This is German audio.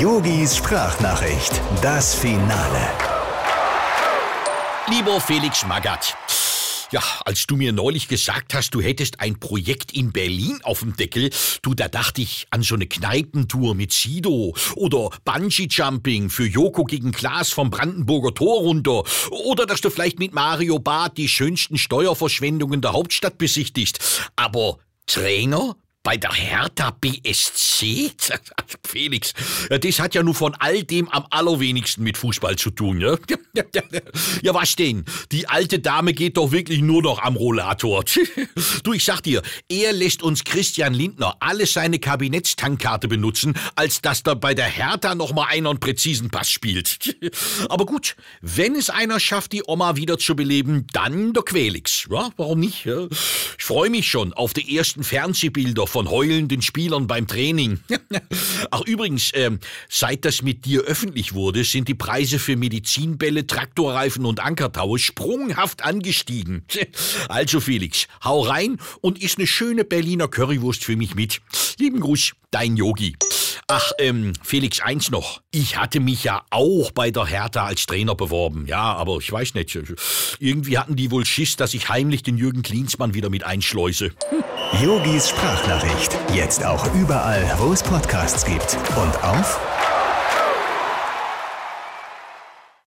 Yogis Sprachnachricht, das Finale. Lieber Felix Magath, ja, als du mir neulich gesagt hast, du hättest ein Projekt in Berlin auf dem Deckel, du, da dachte ich an so eine Kneipentour mit Sido oder Bungee-Jumping für Joko gegen Klaas vom Brandenburger Tor runter oder dass du vielleicht mit Mario Barth die schönsten Steuerverschwendungen der Hauptstadt besichtigst. Aber Trainer bei der Hertha BSC? Felix, das hat ja nur von all dem am allerwenigsten mit Fußball zu tun, ne? Ja, was denn? Die alte Dame geht doch wirklich nur noch am Rollator. Du, ich sag dir, er lässt uns Christian Lindner alle seine Kabinettstankkarte benutzen, als dass da bei der Hertha noch mal einer einen präzisen Pass spielt. Aber gut, wenn es einer schafft, die Oma wieder zu beleben, dann der Quelix. Ja, warum nicht? Ich freue mich schon auf die ersten Fernsehbilder von heulenden Spielern beim Training. Ach übrigens, äh, seit das mit dir öffentlich wurde, sind die Preise für Medizinbälle, Traktorreifen und Ankertaue sprunghaft angestiegen. Also Felix, hau rein und isst eine schöne Berliner Currywurst für mich mit. Lieben Gruß, dein Yogi. Ach, ähm, Felix, eins noch. Ich hatte mich ja auch bei der Hertha als Trainer beworben. Ja, aber ich weiß nicht. Irgendwie hatten die wohl Schiss, dass ich heimlich den Jürgen Klinsmann wieder mit einschleuse. Yogis Sprachnachricht. Jetzt auch überall, wo es Podcasts gibt. Und auf